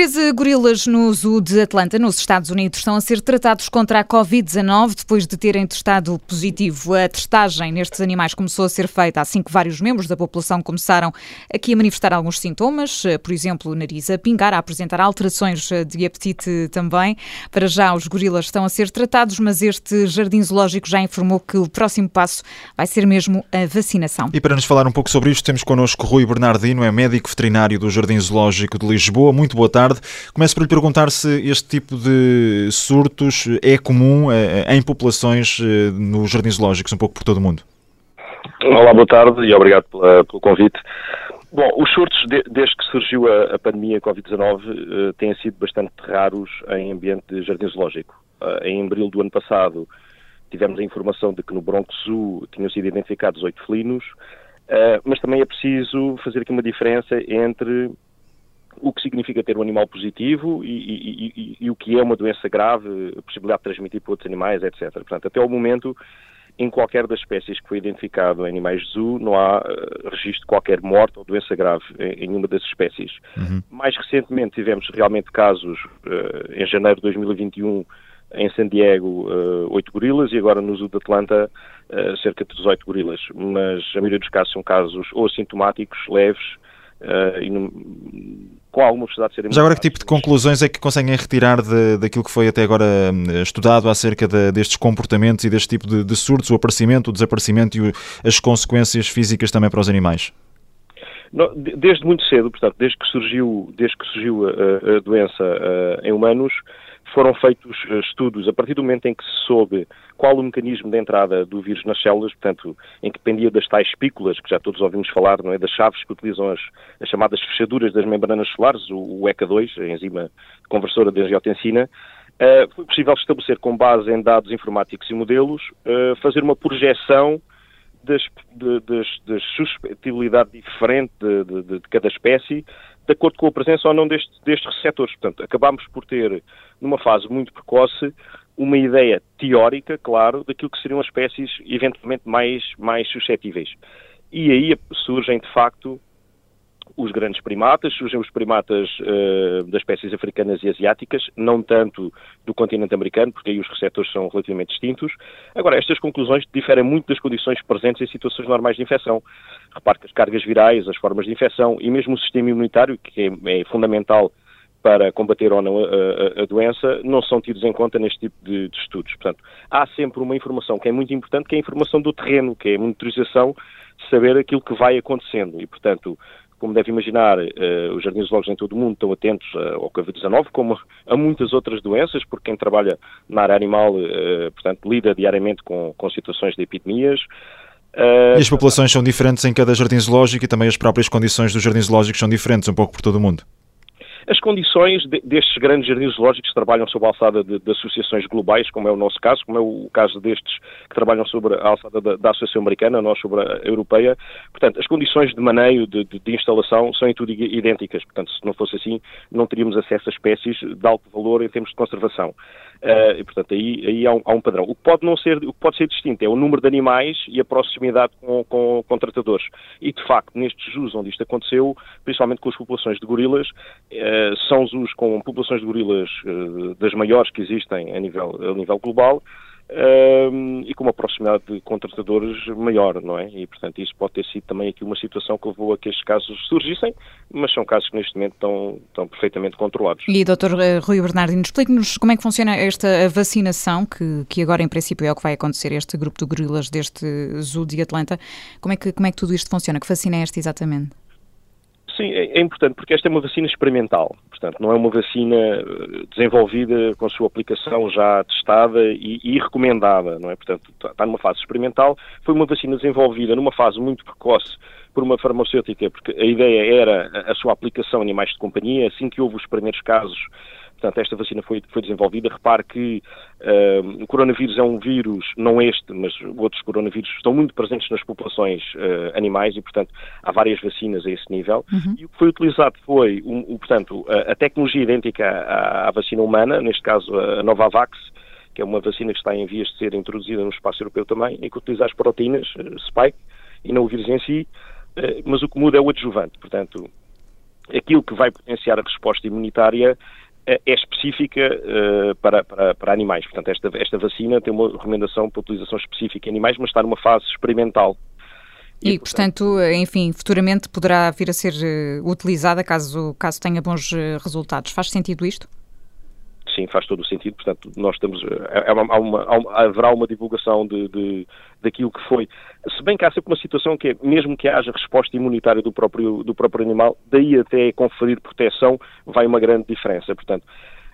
13 gorilas no zoo de Atlanta, nos Estados Unidos, estão a ser tratados contra a Covid-19 depois de terem testado positivo. A testagem nestes animais começou a ser feita assim que vários membros da população começaram aqui a manifestar alguns sintomas, por exemplo, o nariz a pingar, a apresentar alterações de apetite também. Para já, os gorilas estão a ser tratados, mas este jardim zoológico já informou que o próximo passo vai ser mesmo a vacinação. E para nos falar um pouco sobre isto, temos connosco Rui Bernardino, é médico veterinário do Jardim Zoológico de Lisboa. Muito boa tarde. Começo por lhe perguntar se este tipo de surtos é comum eh, em populações eh, nos jardins zoológicos, um pouco por todo o mundo. Olá, boa tarde e obrigado pela, pelo convite. Bom, os surtos, de, desde que surgiu a, a pandemia Covid-19, uh, têm sido bastante raros em ambiente de jardim zoológico. Uh, em abril do ano passado, tivemos a informação de que no Bronx Zoo tinham sido identificados oito felinos, uh, mas também é preciso fazer aqui uma diferença entre o que significa ter um animal positivo e, e, e, e, o que é uma doença grave, a possibilidade de transmitir para outros animais, etc. Portanto, até ao momento, em qualquer das espécies que foi identificado em animais de zoo, não há uh, registro de qualquer morte ou doença grave em, nenhuma das espécies. Uhum. Mais recentemente tivemos realmente casos, uh, em janeiro de 2021, em San Diego, uh, 8 gorilas e agora no Zoo de Atlanta, cerca de 18 gorilas. Mas a maioria dos casos são casos ou assintomáticos, leves, uh, e no, com alguma possibilidade de serem. Já agora, que tipo de conclusões é que conseguem retirar de, daquilo que foi até agora hum, estudado acerca de, destes comportamentos e deste tipo de, de surtos, o aparecimento, o desaparecimento e o, as consequências físicas também para os animais? desde muito cedo, portanto, desde que surgiu, desde que surgiu a, a doença a, em humanos, foram feitos eh, estudos a partir do momento em que se soube qual o mecanismo de entrada do vírus nas células, portanto, em que dependia das tais espículas, que já todos ouvimos falar, não é? das chaves que utilizam as, as chamadas fechaduras das membranas solares, o, o ECA2, a enzima conversora de angiotensina, uh, foi possível estabelecer, com base em dados informáticos e modelos, uh, fazer uma projeção das, das suscetibilidade diferente de, de, de, cada espécie, de acordo com a presença ou não deste, destes receptores. Portanto, acabámos por ter, numa fase muito precoce, uma ideia teórica, claro, daquilo que seriam as espécies eventualmente mais, mais suscetíveis. E aí surgem, de facto, os grandes primatas, surgem os primatas uh, das espécies africanas e asiáticas, não tanto do continente americano, porque aí os receptores são relativamente distintos. Agora, estas conclusões diferem muito das condições presentes em situações normais de infecção. Repare que as cargas virais, as formas de infecção e mesmo o sistema imunitário, que é, é fundamental para combater ou não a, a, a, doença, não são tidos em conta neste tipo de, de, estudos. Portanto, há sempre uma informação que é muito importante, que é a informação do terreno, que é a monitorização, saber aquilo que vai acontecendo. E, portanto, como deve imaginar, uh, os jardins zoológicos em todo o mundo estão atentos ao Covid-19, como a muitas outras doenças, porque quem trabalha na área animal, uh, portanto, lida diariamente com, com situações de epidemias. Uh, e as populações são diferentes em cada jardim zoológico e também as próprias condições dos jardins zoológicos são diferentes um pouco por todo o mundo? As condições de, destes grandes jardins zoológicos que trabalham sob a alçada de, de, associações globais, como é o nosso caso, como é o caso destes que trabalham sobre a alçada da, da Associação Americana, nós sobre a Europeia, portanto, as condições de maneio, de, de, de, instalação, são em tudo idênticas. Portanto, se não fosse assim, não teríamos acesso a espécies de alto valor em termos de conservação. Uh, e, portanto, aí, aí há, um, há, um, padrão. O que pode não ser, o que pode ser distinto é o número de animais e a proximidade com, com, com tratadores. E, de facto, nestes zoos onde isto aconteceu, principalmente com as populações de gorilas, uh, são zoos com populações de gorilas uh, das maiores que existem a nível, a nível global, proximidade de contratadores maior, não é? E, portanto, isso pode ter sido também aqui uma situação que levou a que estes casos surgissem, mas são casos que neste momento estão, estão perfeitamente controlados. E, doutor eh, Rui Bernardino, explique-nos como é que funciona esta vacinação, que, que agora, em princípio, é o que vai acontecer, este grupo de gorilas deste zoo de Atlanta. Como é que, como é que tudo isto funciona? Que vacina é esta exatamente? Sim, é, é importante porque esta é uma vacina experimental, portanto não é uma vacina eh, desenvolvida com a sua aplicação já testada e, e recomendada, não é? Portanto está numa fase experimental, foi uma vacina desenvolvida numa fase muito precoce por uma farmacêutica, porque a ideia era a sua aplicação em animais de companhia, assim que houve os primeiros casos Portanto, esta vacina foi, foi desenvolvida. Repare que uh, o coronavírus é um vírus, não este, mas outros coronavírus estão muito presentes nas populações uh, animais e, portanto, há várias vacinas a esse nível. Uhum. E o que foi utilizado foi, um, portanto, a, a, tecnologia idêntica à, à, vacina humana, neste caso a Novavax, que é uma vacina que está em vias de ser introduzida no espaço europeu também, e que utiliza as proteínas, uh, spike, e não o vírus em si, mas o que muda é o adjuvante. Portanto, aquilo que vai potenciar a resposta imunitária é específica uh, para, para, para, animais. Portanto, esta, esta vacina tem uma recomendação para utilização específica em animais, mas está numa fase experimental. E, e portanto, enfim, futuramente poderá vir a ser uh, utilizada caso, caso tenha bons uh, resultados. Faz sentido isto? Sim, faz todo o sentido. Portanto, nós estamos. É, é uma, há uma, há uma, haverá uma divulgação de, de, daquilo que foi. Se bem que há sempre uma situação que é, mesmo que haja resposta imunitária do próprio, do próprio animal, daí até conferir proteção, vai uma grande diferença. Portanto,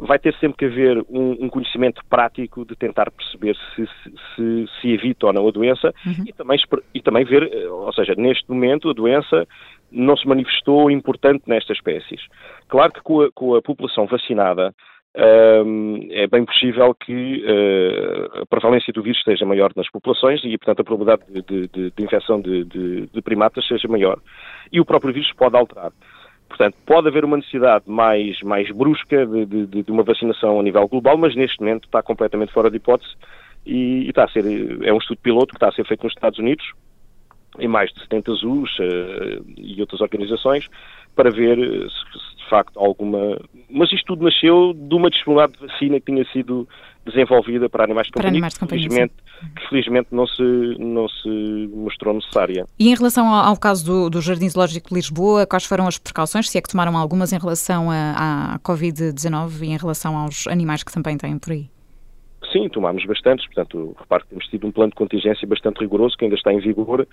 vai ter sempre que haver um, um conhecimento prático de tentar perceber se se, se, se evita ou não a doença uhum. e, também, e também ver, eh, ou seja, neste momento a doença não se manifestou importante nestas espécies. Claro que com a, com a população vacinada é bem possível que uh, a prevalência do vírus esteja maior nas populações e, portanto, a probabilidade de, de, de infecção de, de, primatas seja maior. E o próprio vírus pode alterar. Portanto, pode haver uma necessidade mais, mais brusca de, uma vacinação a nível global, mas neste momento está completamente fora de hipótese e, e está a ser, é um estudo piloto que está a ser feito nos Estados Unidos, em mais de 70 ZUS uh, e outras organizações, para ver se, facto alguma. Mas isto tudo nasceu de uma disponibilidade de vacina que tinha sido desenvolvida para animais de companhia, animais de companhia que, felizmente, que felizmente não se, não se mostrou necessária. E em relação ao, ao caso do, do, Jardim Zoológico de Lisboa, quais foram as precauções, se é que tomaram algumas em relação à Covid-19 e em relação aos animais que também têm por aí? Sim, tomámos bastantes, portanto, repare que temos tido um plano de contingência bastante rigoroso, que ainda está em vigor,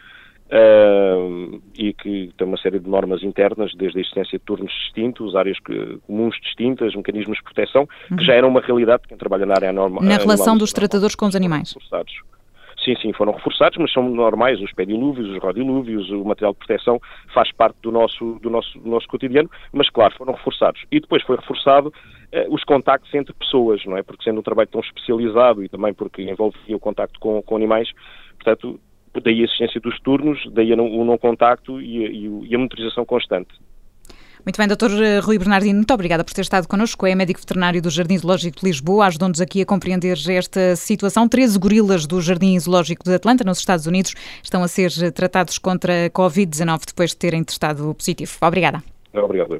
uh, e que tem uma série de normas internas, desde a existência de turnos distintos, áreas que, comuns distintas, mecanismos de proteção, uhum. que já eram uma realidade de quem trabalha na área normal. Na relação dos tratadores com os animais? Reforçados. Sim, sim, foram reforçados, mas são normais, os pedilúvios, os rodilúvios, o material de proteção faz parte do nosso, do nosso, do nosso cotidiano, mas claro, foram reforçados. E depois foi reforçado eh, os contactos entre pessoas, não é? Porque sendo um trabalho tão especializado e também porque envolvia o contacto com, com animais, portanto, daí a existência dos turnos, daí o não contacto e, e, e a monitorização constante. Muito bem, doutor eh, Rui Bernardino, muito obrigada por ter estado connosco. É médico veterinário do Jardim Zoológico de Lisboa, ajudou-nos aqui a compreender esta situação. 13 gorilas do Jardim Zoológico de Atlanta, nos Estados Unidos, estão a ser tratados contra a Covid-19 depois de terem testado positivo. Obrigada. Obrigado.